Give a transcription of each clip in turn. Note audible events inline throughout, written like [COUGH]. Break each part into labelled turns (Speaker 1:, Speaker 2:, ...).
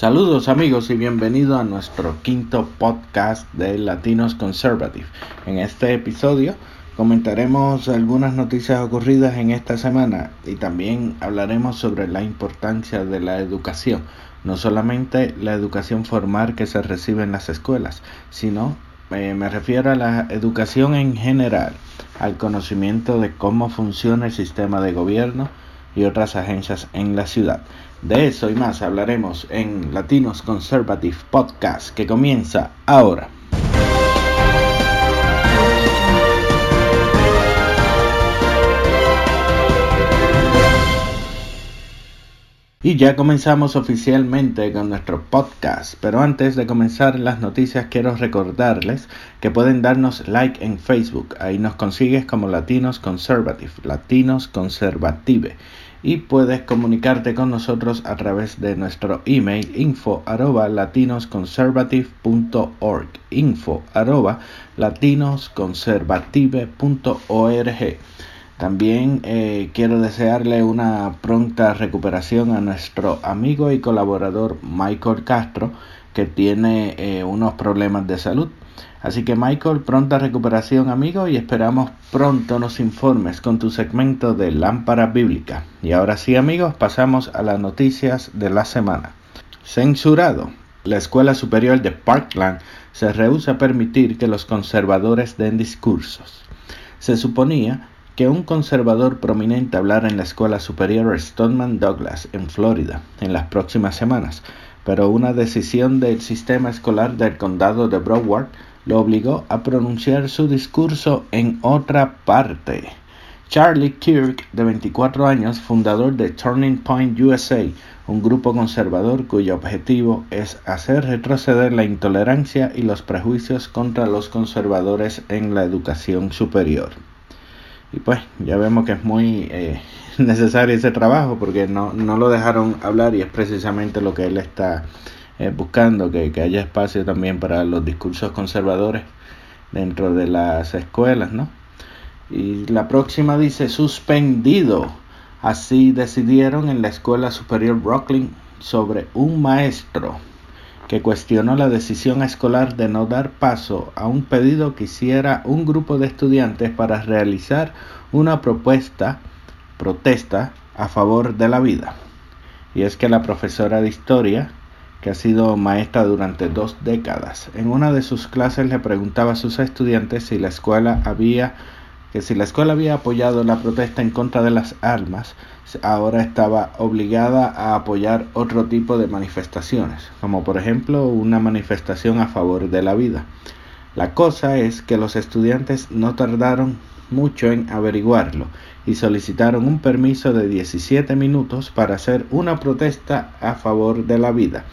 Speaker 1: Saludos amigos y bienvenido a nuestro quinto podcast de Latinos Conservative. En este episodio comentaremos algunas noticias ocurridas en esta semana y también hablaremos sobre la importancia de la educación, no solamente la educación formal que se recibe en las escuelas, sino eh, me refiero a la educación en general, al conocimiento de cómo funciona el sistema de gobierno y otras agencias en la ciudad. De eso y más hablaremos en Latinos Conservative Podcast que comienza ahora. Y ya comenzamos oficialmente con nuestro podcast, pero antes de comenzar las noticias quiero recordarles que pueden darnos like en Facebook, ahí nos consigues como Latinos Conservative, Latinos Conservative y puedes comunicarte con nosotros a través de nuestro email info arroba latinosconservative.org info arroba latinosconservative.org también eh, quiero desearle una pronta recuperación a nuestro amigo y colaborador Michael Castro que tiene eh, unos problemas de salud Así que Michael, pronta recuperación amigo y esperamos pronto nos informes con tu segmento de Lámpara Bíblica. Y ahora sí amigos, pasamos a las noticias de la semana. Censurado. La Escuela Superior de Parkland se rehúsa a permitir que los conservadores den discursos. Se suponía que un conservador prominente hablara en la Escuela Superior Stoneman Douglas en Florida en las próximas semanas, pero una decisión del sistema escolar del condado de Broward lo obligó a pronunciar su discurso en otra parte. Charlie Kirk, de 24 años, fundador de Turning Point USA, un grupo conservador cuyo objetivo es hacer retroceder la intolerancia y los prejuicios contra los conservadores en la educación superior. Y pues ya vemos que es muy eh, [LAUGHS] necesario ese trabajo porque no, no lo dejaron hablar y es precisamente lo que él está eh, buscando que, haya espacio también para los discursos conservadores dentro de las escuelas, ¿no? Y la próxima dice suspendido. Así decidieron en la Escuela Superior Brooklyn sobre un maestro que cuestionó la decisión escolar de no dar paso a un pedido que hiciera un grupo de estudiantes para realizar una propuesta, protesta a favor de la vida. Y es que la profesora de historia que ha sido maestra durante dos décadas. En una de sus clases le preguntaba a sus estudiantes si la escuela había que si la escuela había apoyado la protesta en contra de las armas, ahora estaba obligada a apoyar otro tipo de manifestaciones, como por ejemplo una manifestación a favor de la vida. La cosa es que los estudiantes no tardaron mucho en averiguarlo y solicitaron un permiso de 17 minutos para hacer una protesta a favor de la vida.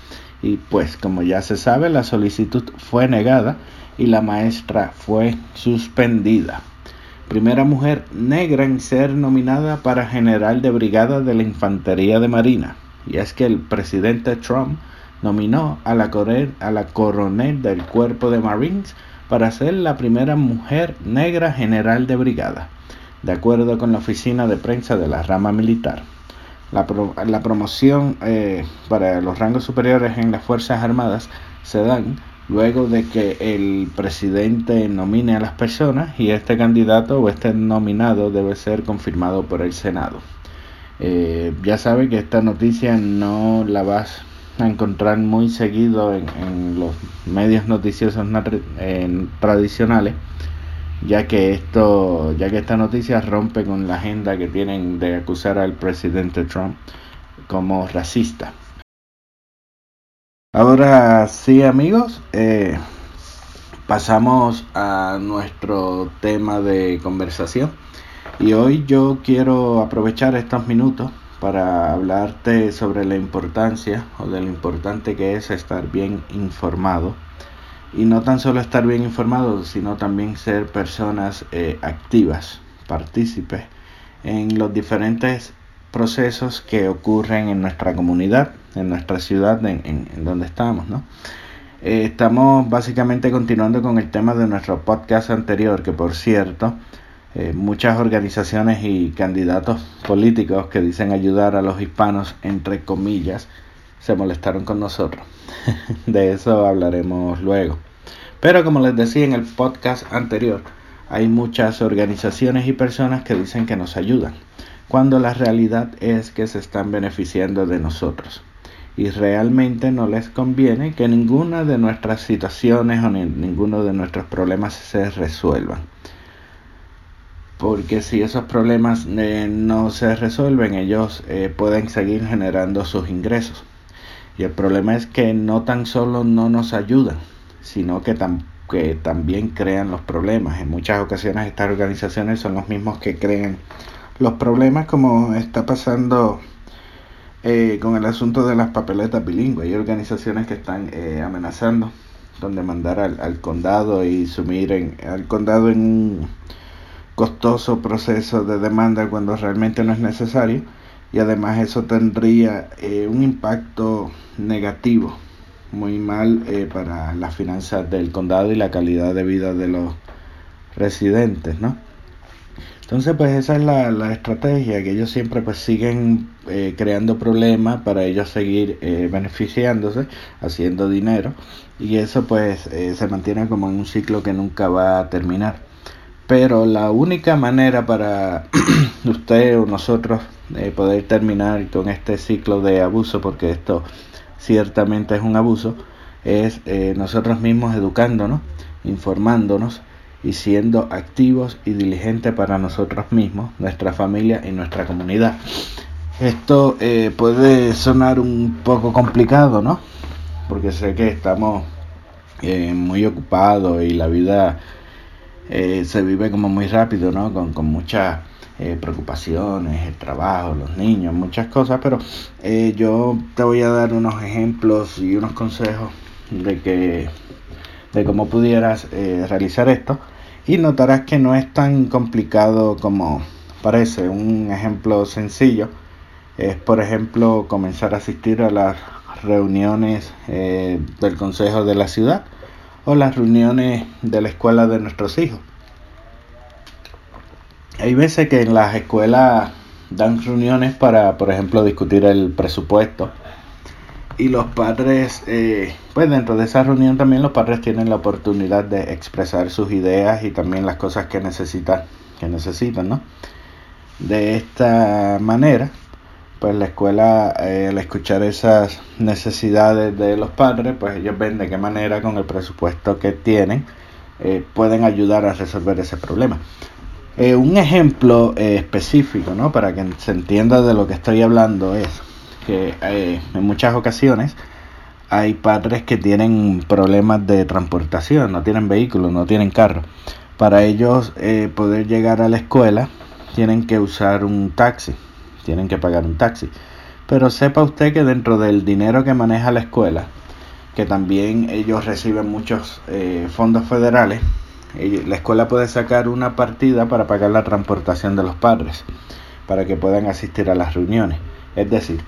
Speaker 1: Y pues como ya se sabe, la solicitud fue negada y la maestra fue suspendida. Primera mujer negra en ser nominada para general de brigada de la Infantería de Marina. Y es que el presidente Trump nominó a la, coronel del cuerpo de Marines para ser la primera mujer negra general de brigada, de acuerdo con la oficina de prensa de la rama militar. La, la promoción eh, para los rangos superiores en las Fuerzas Armadas se dan luego de que el presidente nomine a las personas y este candidato o este nominado debe ser confirmado por el Senado. Eh, ya sabe que esta noticia no la vas a encontrar muy seguido en, los medios noticiosos tradicionales ya que esto ya que esta noticia rompe con la agenda que tienen de acusar al presidente Trump como racista ahora sí amigos eh, pasamos a nuestro tema de conversación y hoy yo quiero aprovechar estos minutos para hablarte sobre la importancia o de lo importante que es estar bien informado. Y no tan solo estar bien informado, sino también ser personas eh, activas, partícipes en los diferentes procesos que ocurren en nuestra comunidad, en nuestra ciudad, en, donde estamos, ¿no? Eh, estamos básicamente continuando con el tema de nuestro podcast anterior, que por cierto, eh, muchas organizaciones y candidatos políticos que dicen ayudar a los hispanos, entre comillas, se molestaron con nosotros. [LAUGHS] de eso hablaremos luego. Pero como les decía en el podcast anterior, hay muchas organizaciones y personas que dicen que nos ayudan, cuando la realidad es que se están beneficiando de nosotros. Y realmente no les conviene que ninguna de nuestras situaciones o ninguno de nuestros problemas se resuelvan. Porque si esos problemas eh, no se resuelven, ellos eh, pueden seguir generando sus ingresos. Y el problema es que no tan solo no nos ayudan, sino que, que también crean los problemas. En muchas ocasiones estas organizaciones son los mismos que crean los problemas como está pasando eh, con el asunto de las papeletas bilingües. Hay organizaciones que están eh, amenazando con demandar al, al, condado y sumir en, al condado en un costoso proceso de demanda cuando realmente no es necesario y además eso tendría eh, un impacto negativo muy mal eh, para las finanzas del condado y la calidad de vida de los residentes, ¿no? Entonces, pues esa es la, la estrategia, que ellos siempre pues siguen eh, creando problemas para ellos seguir eh, beneficiándose, haciendo dinero, y eso pues se mantiene como en un ciclo que nunca va a terminar. Pero la única manera para [CLEARS THROAT] usted o nosotros poder terminar con este ciclo de abuso, porque esto ciertamente es un abuso, es eh, nosotros mismos educándonos, informándonos y siendo activos y diligentes para nosotros mismos, nuestra familia y nuestra comunidad. Esto eh, puede sonar un poco complicado, ¿no? Porque sé que estamos eh, muy ocupados y la vida se vive como muy rápido, ¿no? Con, con mucha eh, preocupaciones, el trabajo, los niños, muchas cosas, pero eh, yo te voy a dar unos ejemplos y unos consejos de que de cómo pudieras eh, realizar esto y notarás que no es tan complicado como parece. Un ejemplo sencillo es, por ejemplo, comenzar a asistir a las reuniones del consejo de la ciudad o las reuniones de la escuela de nuestros hijos hay veces que en las escuelas dan reuniones para, por ejemplo, discutir el presupuesto. Y los padres, eh, pues dentro de esa reunión también los padres tienen la oportunidad de expresar sus ideas y también las cosas que necesitan, que necesitan, ¿no? De esta manera, pues la escuela, eh, al escuchar esas necesidades de los padres, pues ellos ven de qué manera con el presupuesto que tienen eh, pueden ayudar a resolver ese problema. Un ejemplo específico, ¿no? Para que se entienda de lo que estoy hablando es que eh, en muchas ocasiones hay padres que tienen problemas de transportación, no tienen vehículos, no tienen carro. Para ellos poder llegar a la escuela tienen que usar un taxi, tienen que pagar un taxi. Pero sepa usted que dentro del dinero que maneja la escuela, que también ellos reciben muchos fondos federales, la escuela puede sacar una partida para pagar la transportación de los padres, para que puedan asistir a las reuniones. Es decir,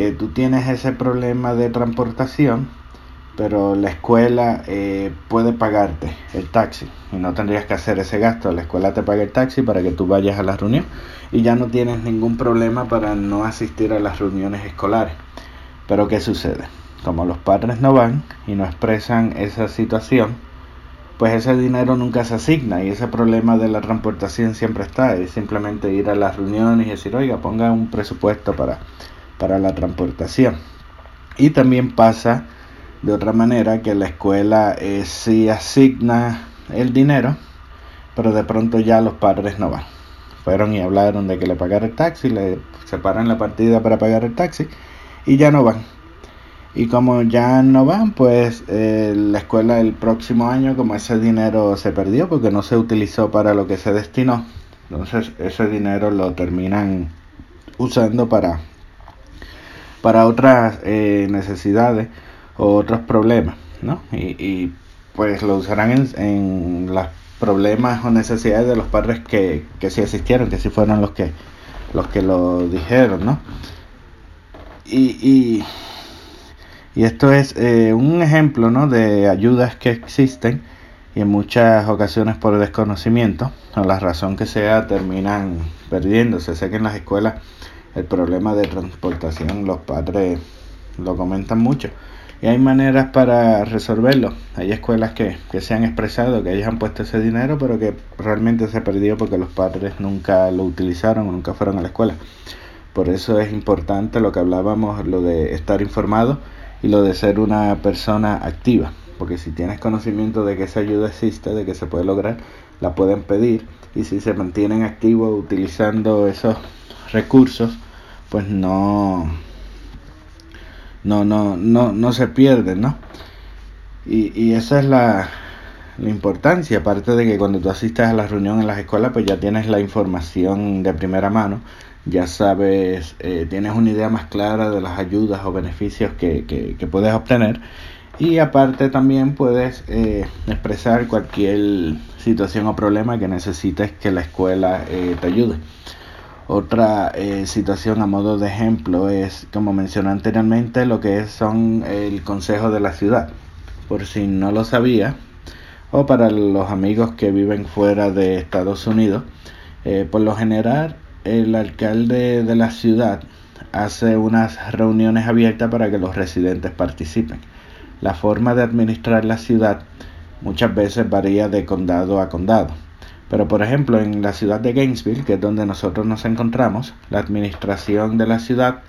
Speaker 1: que tú tienes ese problema de transportación, pero la escuela eh, puede pagarte el taxi y no tendrías que hacer ese gasto. La escuela te paga el taxi para que tú vayas a la reunión y ya no tienes ningún problema para no asistir a las reuniones escolares. Pero ¿qué sucede? Como los padres no van y no expresan esa situación, pues ese dinero nunca se asigna y ese problema de la transportación siempre está. Es simplemente ir a las reuniones y decir, oiga, ponga un presupuesto para, para la transportación. Y también pasa de otra manera que la escuela eh, sí asigna el dinero, pero de pronto ya los padres no van. Fueron y hablaron de que le pagara el taxi, le separan la partida para pagar el taxi y ya no van. Y como ya no van, pues eh, la escuela el próximo año, como ese dinero se perdió porque no se utilizó para lo que se destinó, entonces ese dinero lo terminan usando para, para otras eh, necesidades o otros problemas, ¿no? Y, y pues lo usarán en, en los problemas o necesidades de los padres que, que sí asistieron, que sí fueron los que, los que lo dijeron, ¿no? Y, y y esto es eh, un ejemplo ¿no? de ayudas que existen y en muchas ocasiones por desconocimiento o la razón que sea terminan perdiéndose. Sé que en las escuelas el problema de transportación los padres lo comentan mucho. Y hay maneras para resolverlo. Hay escuelas que, que se han expresado que ellos han puesto ese dinero, pero que realmente se perdió porque los padres nunca lo utilizaron o nunca fueron a la escuela. Por eso es importante lo que hablábamos, lo de estar informado y lo de ser una persona activa. Porque si tienes conocimiento de que esa ayuda existe, de que se puede lograr, la pueden pedir. Y si se mantienen activos utilizando esos recursos, pues no, no, no, no, no se pierden, ¿no? Y, y esa es la, importancia, aparte de que cuando tú asistas a la reunión en las escuelas, pues ya tienes la información de primera mano ya sabes, eh, tienes una idea más clara de las ayudas o beneficios que, que, puedes obtener y aparte también puedes eh, expresar cualquier situación o problema que necesites que la escuela eh, te ayude. Otra situación a modo de ejemplo es, como mencioné anteriormente, lo que son el consejo de la ciudad. Por si no lo sabía, o para los amigos que viven fuera de Estados Unidos, por lo general el alcalde de la ciudad hace unas reuniones abiertas para que los residentes participen. La forma de administrar la ciudad muchas veces varía de condado a condado. Pero por ejemplo en la ciudad de Gainesville, que es donde nosotros nos encontramos, la administración de la ciudad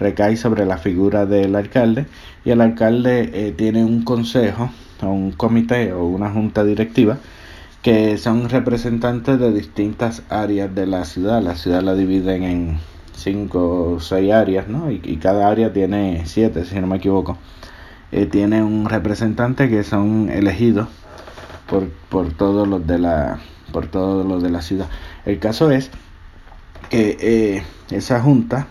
Speaker 1: recae sobre la figura del alcalde y el alcalde eh, tiene un consejo o un comité o una junta directiva que son representantes de distintas áreas de la ciudad. La ciudad la dividen en cinco o seis áreas, ¿no? Y, cada área tiene siete, si no me equivoco. Eh, tiene un representante que son elegidos por, por todos los de la por todos los de la ciudad. El caso es que eh, esa junta,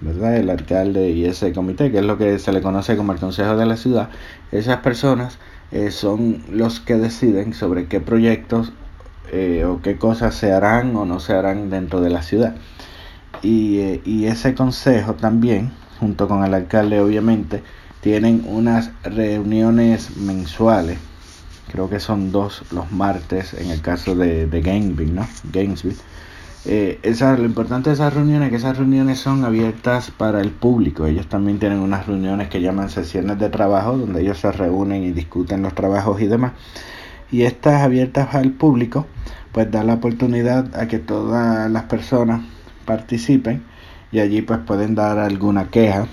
Speaker 1: ¿verdad? El alcalde y ese comité, que es lo que se le conoce como el Consejo de la Ciudad, esas personas eh, son los que deciden sobre qué proyectos eh, o qué cosas se harán o no se harán dentro de la ciudad. Y, eh, y ese consejo también, junto con el alcalde obviamente, tienen unas reuniones mensuales. Creo que son dos los martes en el caso de, de Gainesville, ¿no? Gainesville eh, esa, lo importante de esas reuniones es que esas reuniones son abiertas para el público. Ellos también tienen unas reuniones que llaman sesiones de trabajo, donde ellos se reúnen y discuten los trabajos y demás. Y estas abiertas al público, pues da la oportunidad a que todas las personas participen y allí pues pueden dar alguna queja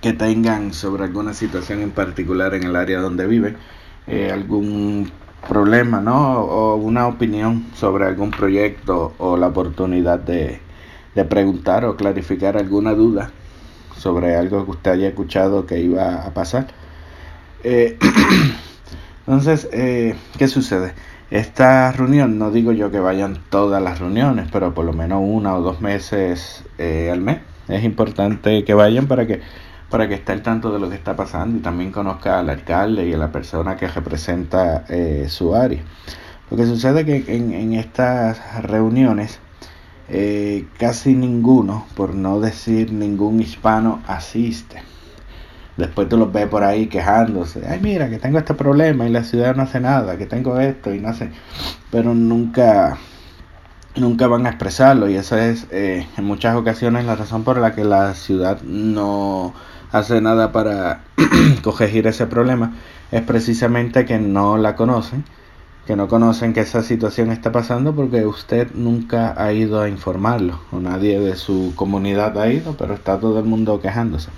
Speaker 1: que tengan sobre alguna situación en particular en el área donde viven, eh, algún problema, ¿no? O una opinión sobre algún proyecto o la oportunidad de, de preguntar o clarificar alguna duda sobre algo que usted haya escuchado que iba a pasar. Eh, [CLEARS THROAT] entonces, eh, ¿qué sucede? Esta reunión, no digo yo que vayan todas las reuniones, pero por lo menos una o dos meses eh, al mes. Es importante que vayan para que para que esté al tanto de lo que está pasando y también conozca al alcalde y a la persona que representa eh, su área. Lo que sucede es que en, estas reuniones eh, casi ninguno, por no decir ningún hispano, asiste. Después tú los ves por ahí quejándose, ay mira que tengo este problema y la ciudad no hace nada, que tengo esto y no hace, pero nunca nunca van a expresarlo y esa es eh, en muchas ocasiones la razón por la que la ciudad no hace nada para [CLEARS THROAT] corregir ese problema es precisamente que no la conocen, que no conocen que esa situación está pasando porque usted nunca ha ido a informarlo o nadie de su comunidad ha ido, pero está todo el mundo quejándose.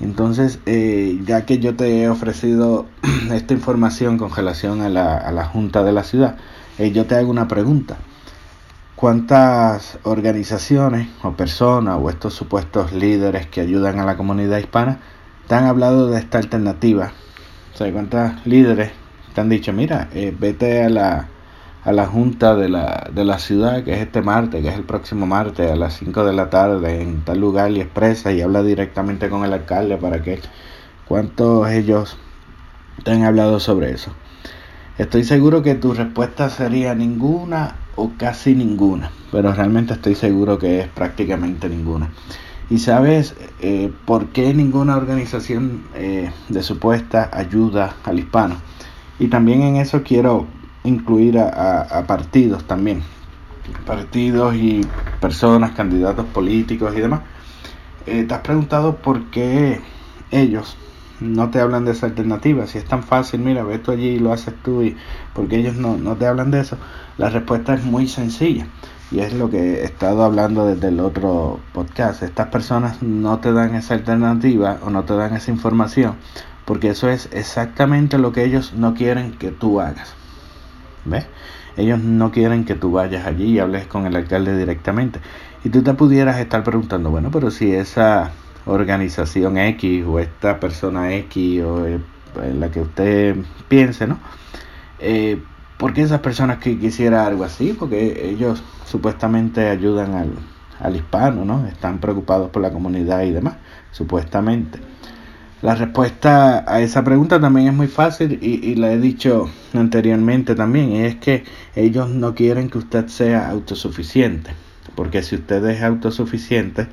Speaker 1: Entonces, eh, ya que yo te he ofrecido [CLEARS THROAT] esta información con relación a la, a la Junta de la Ciudad, eh, yo te hago una pregunta cuántas organizaciones o personas o estos supuestos líderes que ayudan a la comunidad hispana te han hablado de esta alternativa. O sea, cuántas líderes te han dicho, mira, eh, vete a la, a la junta de la, de la ciudad, que es este martes, que es el próximo martes a las 5 de la tarde en tal lugar y expresa y habla directamente con el alcalde para que cuántos ellos te han hablado sobre eso. Estoy seguro que tu respuesta sería ninguna o casi ninguna, pero realmente estoy seguro que es prácticamente ninguna. ¿Y sabes eh, por qué ninguna organización eh, de supuesta ayuda al hispano? Y también en eso quiero incluir a, partidos también, partidos y personas, candidatos políticos y demás. Eh, ¿Te has preguntado por qué ellos no te hablan de esa alternativa. Si es tan fácil, mira, ve tú allí y lo haces tú, y porque ellos no, no te hablan de eso, la respuesta es muy sencilla. Y es lo que he estado hablando desde el otro podcast. Estas personas no te dan esa alternativa o no te dan esa información porque eso es exactamente lo que ellos no quieren que tú hagas. ¿Ves? Ellos no quieren que tú vayas allí y hables con el alcalde directamente. Y tú te pudieras estar preguntando, bueno, pero si esa organización X o esta persona X o en la que usted piense, ¿no? Eh, ¿Por qué esas personas que quisiera algo así? Porque ellos supuestamente ayudan al, al hispano, ¿no? Están preocupados por la comunidad y demás, supuestamente. La respuesta a esa pregunta también es muy fácil y, y, la he dicho anteriormente también, es que ellos no quieren que usted sea autosuficiente, porque si usted es autosuficiente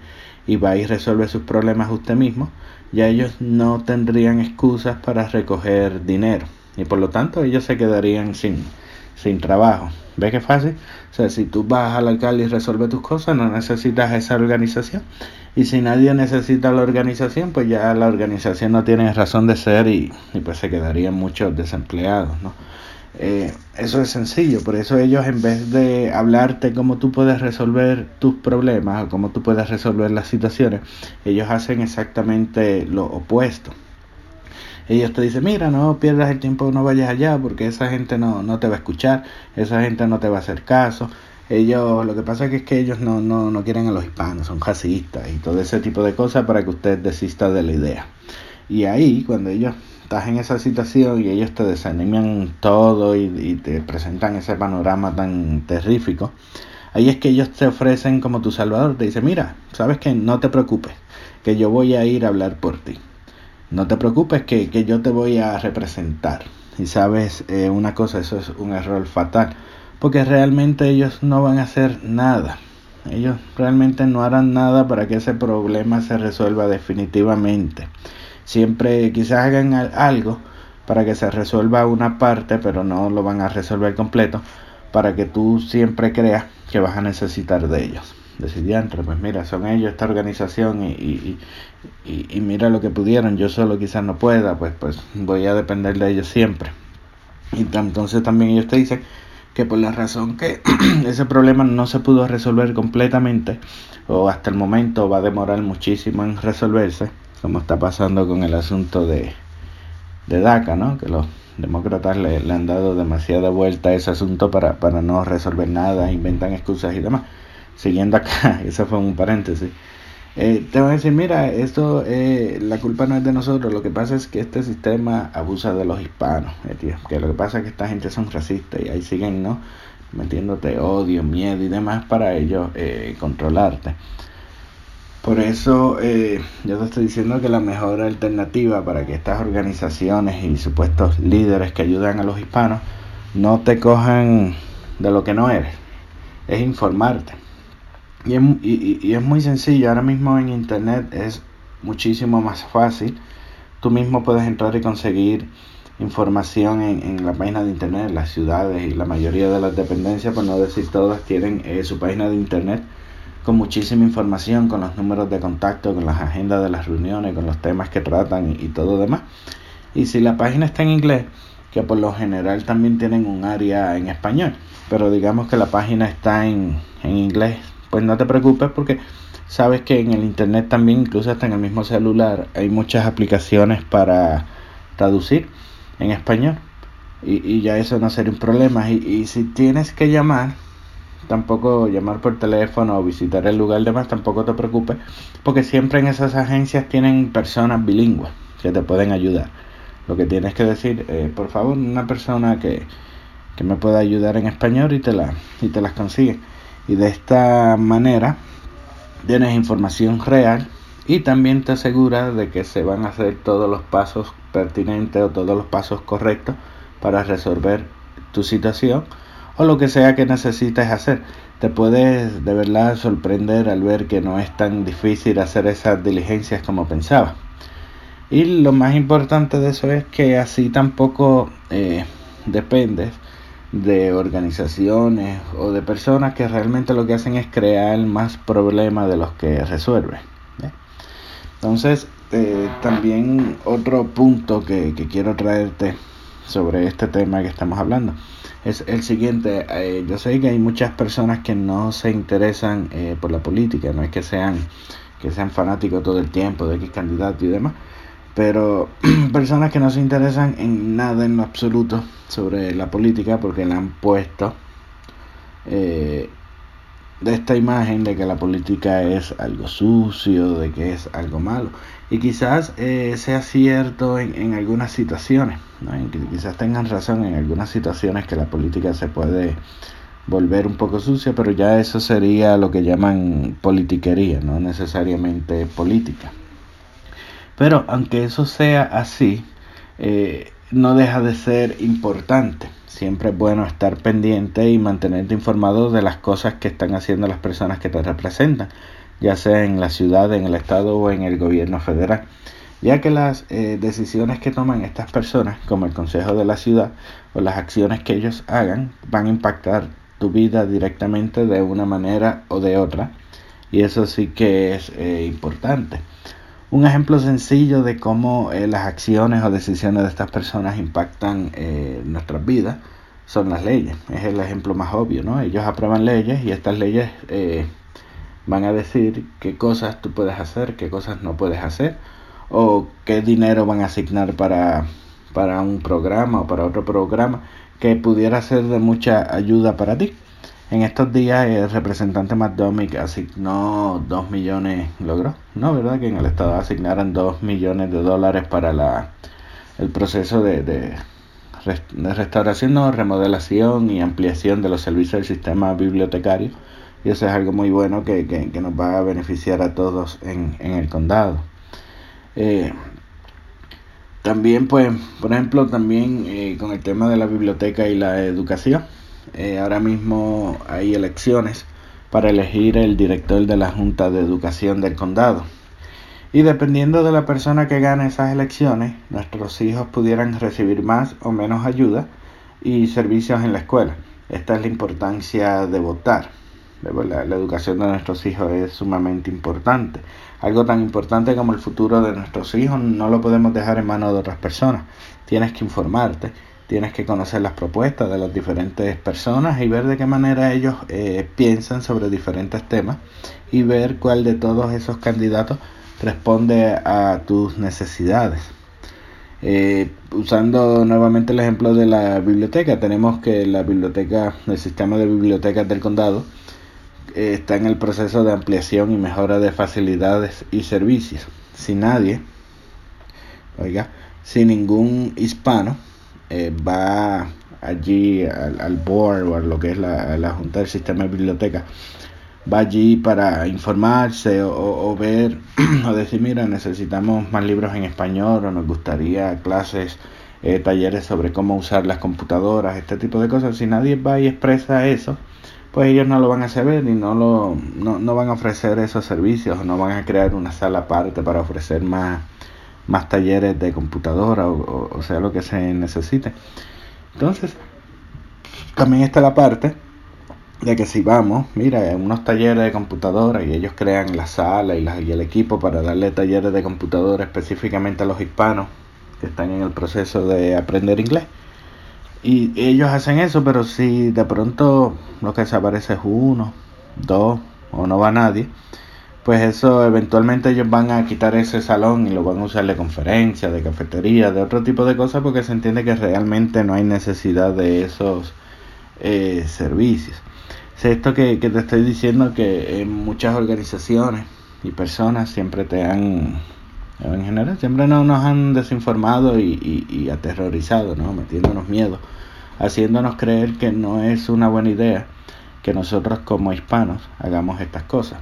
Speaker 1: y va y resuelve sus problemas usted mismo, ya ellos no tendrían excusas para recoger dinero y por lo tanto ellos se quedarían sin, sin trabajo. ¿Ve qué fácil? O sea, si tú vas al alcalde y resuelves tus cosas, no necesitas esa organización. Y si nadie necesita la organización, pues ya la organización no tiene razón de ser y, pues se quedarían muchos desempleados, ¿no? Eh, eso es sencillo, por eso ellos en vez de hablarte cómo tú puedes resolver tus problemas o cómo tú puedes resolver las situaciones, ellos hacen exactamente lo opuesto ellos te dicen, mira, no pierdas el tiempo, no vayas allá porque esa gente no, no te va a escuchar, esa gente no te va a hacer caso. Ellos, lo que pasa es que, ellos no, no, no quieren a los hispanos, son racistas y todo ese tipo de cosas para que usted desista de la idea. Y ahí, cuando ellos estás en esa situación y ellos te desaniman todo y, te presentan ese panorama tan terrífico, ahí es que ellos te ofrecen como tu salvador, te dicen, mira, sabes que no te preocupes, que yo voy a ir a hablar por ti. No te preocupes que, que yo te voy a representar. Y sabes eh, una cosa, eso es un error fatal. Porque realmente ellos no van a hacer nada. Ellos realmente no harán nada para que ese problema se resuelva definitivamente. Siempre quizás hagan algo para que se resuelva una parte, pero no lo van a resolver completo, para que tú siempre creas que vas a necesitar de ellos entre pues mira, son ellos esta organización y, y, y, y, mira lo que pudieron, yo solo quizás no pueda, pues, pues voy a depender de ellos siempre. Y entonces también ellos te dicen que por la razón que [CLEARS THROAT] ese problema no se pudo resolver completamente o hasta el momento va a demorar muchísimo en resolverse, como está pasando con el asunto de, DACA, ¿no? que los demócratas le, han dado demasiada vuelta a ese asunto para, para no resolver nada, inventan excusas y demás siguiendo acá, [LAUGHS] eso fue un paréntesis. Eh, te van a decir, mira, esto, eh, la culpa no es de nosotros, lo que pasa es que este sistema abusa de los hispanos, eh, que lo que pasa es que esta gente son racistas y ahí siguen, ¿no? Metiéndote odio, miedo y demás para ellos eh, controlarte. Por eso yo te estoy diciendo que la mejor alternativa para que estas organizaciones y supuestos líderes que ayudan a los hispanos no te cojan de lo que no eres, es informarte y es, y, es muy sencillo, ahora mismo en internet es muchísimo más fácil. Tú mismo puedes entrar y conseguir información en, en la página de internet. Las ciudades y la mayoría de las dependencias, por no decir todas, tienen eh, su página de internet con muchísima información, con los números de contacto, con las agendas de las reuniones, con los temas que tratan y, y todo demás. Y si la página está en inglés, que por lo general también tienen un área en español, pero digamos que la página está en, en inglés pues no te preocupes porque sabes que en el internet también, incluso hasta en el mismo celular, hay muchas aplicaciones para traducir en español. Y, ya eso no sería un problema. Y, si tienes que llamar, tampoco llamar por teléfono o visitar el lugar de más, tampoco te preocupes, porque siempre en esas agencias tienen personas bilingües que te pueden ayudar. Lo que tienes que decir, eh, por favor, una persona que, que me pueda ayudar en español y te, la, y te las consigue y de esta manera tienes información real y también te asegura de que se van a hacer todos los pasos pertinentes o todos los pasos correctos para resolver tu situación o lo que sea que necesites hacer. Te puedes de verdad sorprender al ver que no es tan difícil hacer esas diligencias como pensaba. Y lo más importante de eso es que así tampoco eh, dependes de organizaciones o de personas que realmente lo que hacen es crear más problemas de los que resuelven. Entonces, eh, también otro punto que, quiero traerte sobre este tema que estamos hablando es el siguiente. Eh, yo sé que hay muchas personas que no se interesan eh, por la política, no es que sean que sean fanáticos todo el tiempo de X candidato y demás, pero [CLEARS THROAT] personas que no se interesan en nada en lo absoluto sobre la política porque le han puesto eh, de esta imagen de que la política es algo sucio, de que es algo malo. Y quizás eh, sea cierto en, en algunas situaciones, quizás tengan razón en algunas situaciones que la política se puede volver un poco sucia, pero ya eso sería lo que llaman politiquería, no necesariamente política. Pero aunque eso sea así, eh, no deja de ser importante. Siempre es bueno estar pendiente y mantenerte informado de las cosas que están haciendo las personas que te representan, ya sea en la ciudad, en el estado o en el gobierno federal, ya que las eh, decisiones que toman estas personas, como el consejo de la ciudad o las acciones que ellos hagan, van a impactar tu vida directamente de una manera o de otra, y eso sí que es eh, importante. Un ejemplo sencillo de cómo eh, las acciones o decisiones de estas personas impactan nuestras vidas son las leyes. Es el ejemplo más obvio, ¿no? Ellos aprueban leyes y estas leyes eh, van a decir qué cosas tú puedes hacer, qué cosas no puedes hacer, o qué dinero van a asignar para, para un programa o para otro programa que pudiera ser de mucha ayuda para ti. En estos días el representante McDomick asignó 2 millones, ¿logró? No, ¿verdad? Que en el Estado asignaran 2 millones de dólares para la, el proceso de, de, restauración, no, remodelación y ampliación de los servicios del sistema bibliotecario. Y eso es algo muy bueno que, que, nos va a beneficiar a todos en, en el condado. Eh, también, pues, por ejemplo, también eh, con el tema de la biblioteca y la educación eh, ahora mismo hay elecciones para elegir el director de la Junta de Educación del Condado. Y dependiendo de la persona que gane esas elecciones, nuestros hijos pudieran recibir más o menos ayuda y servicios en la escuela. Esta es la importancia de votar. La, la, educación de nuestros hijos es sumamente importante. Algo tan importante como el futuro de nuestros hijos no lo podemos dejar en manos de otras personas. Tienes que informarte tienes que conocer las propuestas de las diferentes personas y ver de qué manera ellos eh, piensan sobre diferentes temas y ver cuál de todos esos candidatos responde a tus necesidades. Eh, usando nuevamente el ejemplo de la biblioteca, tenemos que la biblioteca, el sistema de bibliotecas del condado, eh, está en el proceso de ampliación y mejora de facilidades y servicios. Si nadie, oiga, sin ningún hispano, eh, va allí al, board o a lo que es la, la, Junta del Sistema de Biblioteca, va allí para informarse o, ver [CLEARS THROAT] o decir, mira, necesitamos más libros en español o nos gustaría clases, eh, talleres sobre cómo usar las computadoras, este tipo de cosas. Si nadie va y expresa eso, pues ellos no lo van a saber y no, lo, no, no van a ofrecer esos servicios no van a crear una sala aparte para ofrecer más más talleres de computadora o, sea lo que se necesite. Entonces, también está la parte de que si vamos, mira, unos talleres de computadora y ellos crean la sala y, y el equipo para darle talleres de computadora específicamente a los hispanos que están en el proceso de aprender inglés. Y ellos hacen eso, pero si de pronto lo que se aparece es uno, dos o no va nadie, pues eso eventualmente ellos van a quitar ese salón y lo van a usar de conferencia, de cafetería, de otro tipo de cosas porque se entiende que realmente no hay necesidad de esos eh, servicios. esto que, te estoy diciendo que en muchas organizaciones y personas siempre te han, en general, siempre nos han desinformado y, y aterrorizado, ¿no? metiéndonos miedo, haciéndonos creer que no es una buena idea que nosotros como hispanos hagamos estas cosas.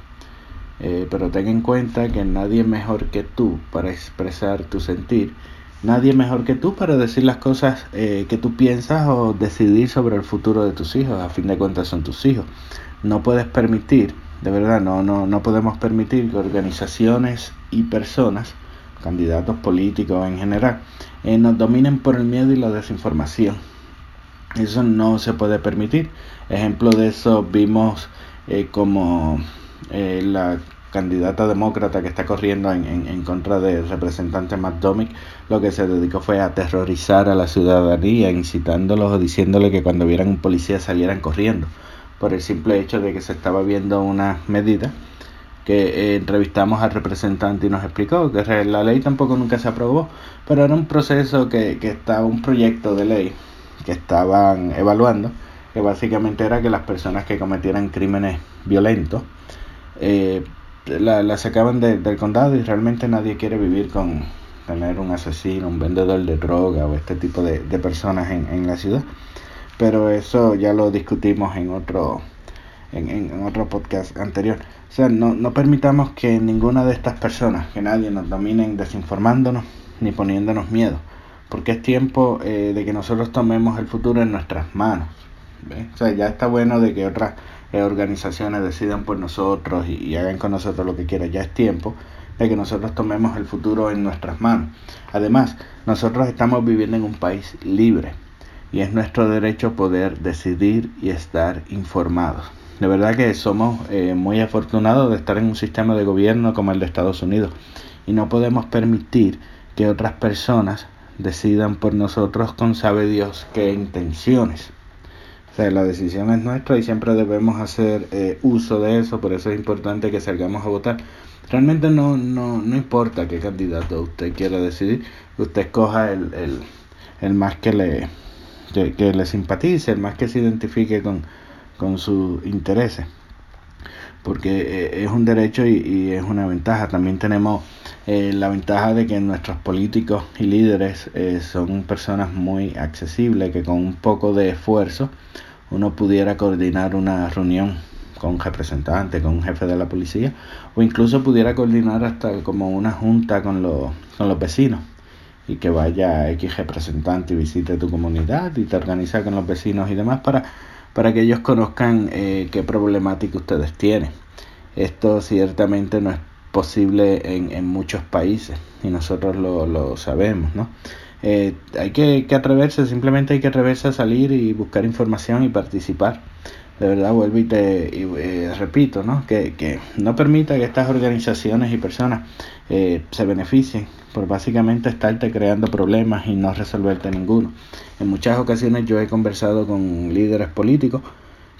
Speaker 1: Eh, pero ten en cuenta que nadie mejor que tú para expresar tu sentir, nadie mejor que tú para decir las cosas eh, que tú piensas o decidir sobre el futuro de tus hijos, a fin de cuentas son tus hijos. No puedes permitir, de verdad, no, no, no podemos permitir que organizaciones y personas, candidatos políticos en general, eh, nos dominen por el miedo y la desinformación. Eso no se puede permitir. Ejemplo de eso vimos como eh, la candidata demócrata que está corriendo en, en, contra del representante Matt Domick, lo que se dedicó fue a aterrorizar a la ciudadanía, incitándolos o diciéndole que cuando vieran un policía salieran corriendo, por el simple hecho de que se estaba viendo una medida que eh, entrevistamos al representante y nos explicó que la ley tampoco nunca se aprobó, pero era un proceso que, que estaba, un proyecto de ley que estaban evaluando, que básicamente era que las personas que cometieran crímenes violentos eh, la, la sacaban del condado y realmente nadie quiere vivir con tener un asesino, un vendedor de droga o este tipo de, de personas en, en la ciudad. Pero eso ya lo discutimos en otro en, en, otro podcast anterior. O sea, no, no permitamos que ninguna de estas personas, que nadie nos dominen desinformándonos ni poniéndonos miedo, porque es tiempo eh, de que nosotros tomemos el futuro en nuestras manos. O sea, ya está bueno de que otras eh, organizaciones decidan por nosotros y, y, hagan con nosotros lo que quieran. Ya es tiempo de que nosotros tomemos el futuro en nuestras manos. Además, nosotros estamos viviendo en un país libre y es nuestro derecho poder decidir y estar informados. De verdad que somos eh, muy afortunados de estar en un sistema de gobierno como el de Estados Unidos y no podemos permitir que otras personas decidan por nosotros con sabe Dios qué intenciones. O sea, la decisión es nuestra y siempre debemos hacer eh, uso de eso, por eso es importante que salgamos a votar. Realmente no, no, no importa qué candidato usted quiera decidir, usted escoja el, el, el más que le, que, que le simpatice, el más que se identifique con, con sus intereses porque eh, es un derecho y, y, es una ventaja. También tenemos eh, la ventaja de que nuestros políticos y líderes eh, son personas muy accesibles, que con un poco de esfuerzo uno pudiera coordinar una reunión con un representante, con un jefe de la policía, o incluso pudiera coordinar hasta como una junta con los, con los vecinos y que vaya X representante y visite tu comunidad y te organiza con los vecinos y demás para para que ellos conozcan eh, qué problemática ustedes tienen. Esto ciertamente no es posible en, en muchos países y nosotros lo, lo sabemos, ¿no? Eh, hay que, que, atreverse, simplemente hay que atreverse a salir y buscar información y participar. De verdad, vuelvo y te eh, repito, ¿no? Que, que no permita que estas organizaciones y personas eh, se beneficien por básicamente estarte creando problemas y no resolverte ninguno. En muchas ocasiones yo he conversado con líderes políticos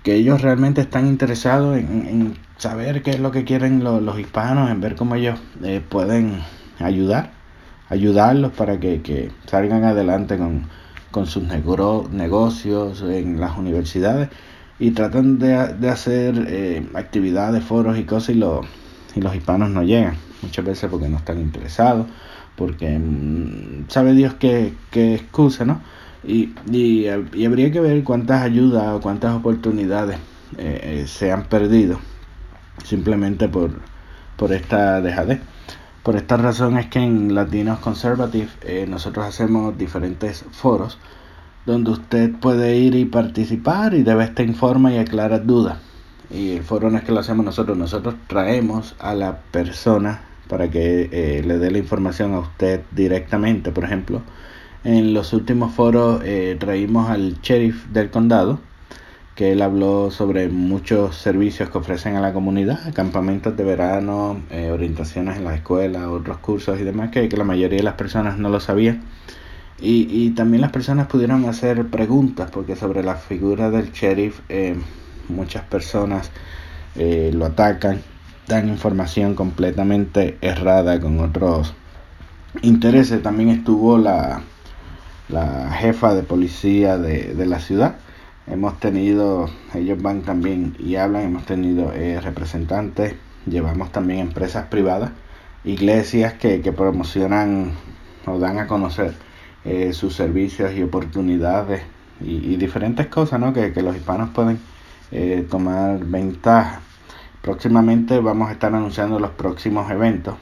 Speaker 1: que ellos realmente están interesados en, en saber qué es lo que quieren los, hispanos, en ver cómo ellos eh, pueden ayudar, ayudarlos para que, que salgan adelante con, con sus negocios en las universidades y tratan de, de hacer eh, actividades, foros y cosas y, lo, y los hispanos no llegan, muchas veces porque no están interesados porque mmm, sabe Dios qué, qué excusa, ¿no? Y, y, y, habría que ver cuántas ayudas o cuántas oportunidades eh, eh, se han perdido simplemente por, por esta dejadez. Por esta razón es que en Latinos Conservative nosotros hacemos diferentes foros donde usted puede ir y participar y debe estar informa y aclarar dudas. Y el foro no es que lo hacemos nosotros, nosotros traemos a la persona para que eh, le dé la información a usted directamente. Por ejemplo, en los últimos foros eh, traímos al sheriff del condado, que él habló sobre muchos servicios que ofrecen a la comunidad, campamentos de verano, eh, orientaciones en la escuela, otros cursos y demás, que, que, la mayoría de las personas no lo sabían. Y, y también las personas pudieron hacer preguntas, porque sobre la figura del sheriff eh, muchas personas eh, lo atacan dan información completamente errada con otros intereses. También estuvo la, la jefa de policía de, de la ciudad. Hemos tenido, ellos van también y hablan, hemos tenido eh, representantes, llevamos también empresas privadas, iglesias que, que promocionan o dan a conocer eh, sus servicios y oportunidades y, diferentes cosas ¿no? que, los hispanos pueden eh, tomar ventaja. Próximamente vamos a estar anunciando los próximos eventos.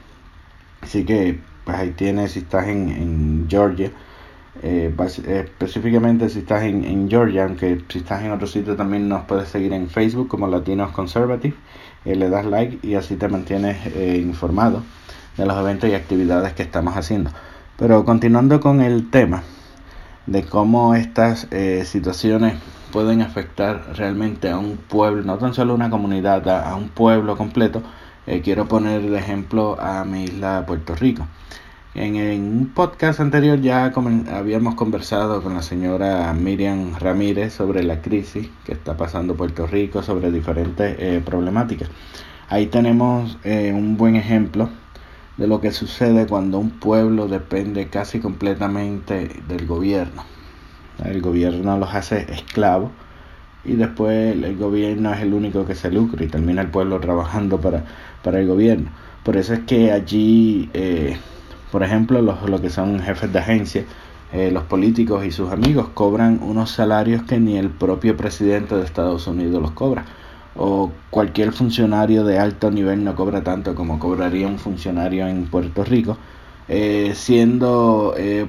Speaker 1: Así que pues ahí tienes si estás en, en Georgia. Eh, específicamente si estás en, en, Georgia, aunque si estás en otro sitio también nos puedes seguir en Facebook como Latinos Conservative, le das like y así te mantienes informado de los eventos y actividades que estamos haciendo. Pero continuando con el tema de cómo estas eh, situaciones pueden afectar realmente a un pueblo, no tan solo una comunidad, a, a un pueblo completo, Eh, quiero poner de ejemplo a mi isla Puerto Rico. En, un podcast anterior ya habíamos conversado con la señora Miriam Ramírez sobre la crisis que está pasando Puerto Rico, sobre diferentes eh, problemáticas. Ahí tenemos un buen ejemplo de lo que sucede cuando un pueblo depende casi completamente del gobierno. El gobierno los hace esclavos y después el gobierno es el único que se lucra y termina el pueblo trabajando para, para el gobierno. Por eso es que allí eh, por ejemplo, los, lo que son jefes de agencia, eh, los políticos y sus amigos cobran unos salarios que ni el propio presidente de Estados Unidos los cobra. O cualquier funcionario de alto nivel no cobra tanto como cobraría un funcionario en Puerto Rico, eh, siendo, eh,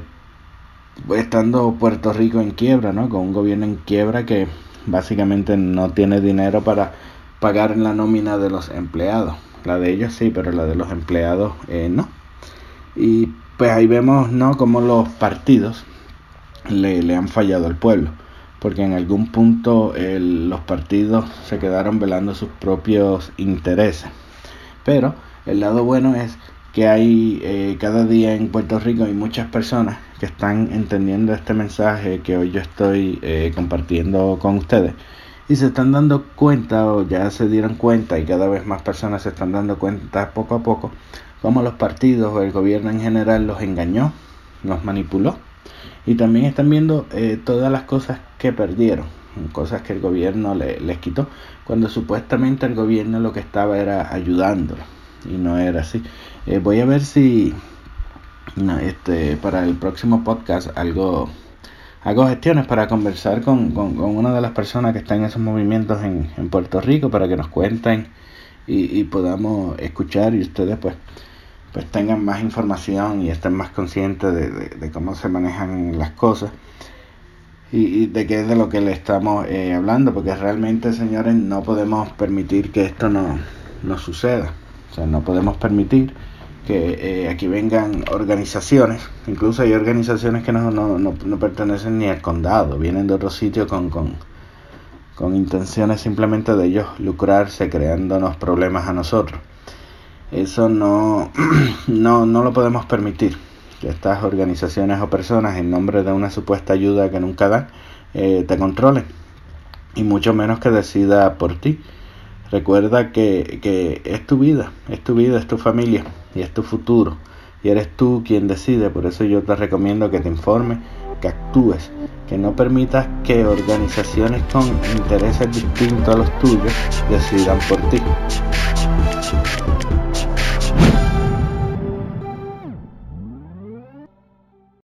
Speaker 1: estando Puerto Rico en quiebra, ¿no? Con un gobierno en quiebra que básicamente no tiene dinero para pagar la nómina de los empleados. La de ellos sí, pero la de los empleados no. Y pues ahí vemos, ¿no?, cómo los partidos le, le han fallado al pueblo. Porque en algún punto los partidos se quedaron velando sus propios intereses. Pero el lado bueno es que hay eh, cada día en Puerto Rico hay muchas personas que están entendiendo este mensaje que hoy yo estoy eh, compartiendo con ustedes y se están dando cuenta o ya se dieron cuenta y cada vez más personas se están dando cuenta poco a poco cómo los partidos o el gobierno en general los engañó, los manipuló y también están viendo eh, todas las cosas que perdieron, cosas que el gobierno les quitó, cuando supuestamente el gobierno lo que estaba era ayudándolo y no era así. Eh, voy a ver si este, para el próximo podcast algo hago gestiones para conversar con, con, una de las personas que están en esos movimientos en, en Puerto Rico para que nos cuenten y, y podamos escuchar y ustedes pues pues tengan más información y estén más conscientes de, cómo se manejan las cosas y, de qué es de lo que le estamos eh, hablando, porque realmente, señores, no podemos permitir que esto no, no suceda. O sea, no podemos permitir que eh, aquí vengan organizaciones, incluso hay organizaciones que no, no, no, no pertenecen ni al condado, vienen de otro sitio con, con, con intenciones simplemente de ellos lucrarse creándonos problemas a nosotros. Eso no, [CLEARS THROAT] no, no lo podemos permitir, que estas organizaciones o personas en nombre de una supuesta ayuda que nunca dan, eh, te controlen, y mucho menos que decida por ti. Recuerda que, que es tu vida, es tu vida, es tu familia y es tu futuro. Y eres tú quien decide, por eso yo te recomiendo que te informes, que actúes, que no permitas que organizaciones con intereses distintos a los tuyos decidan por ti.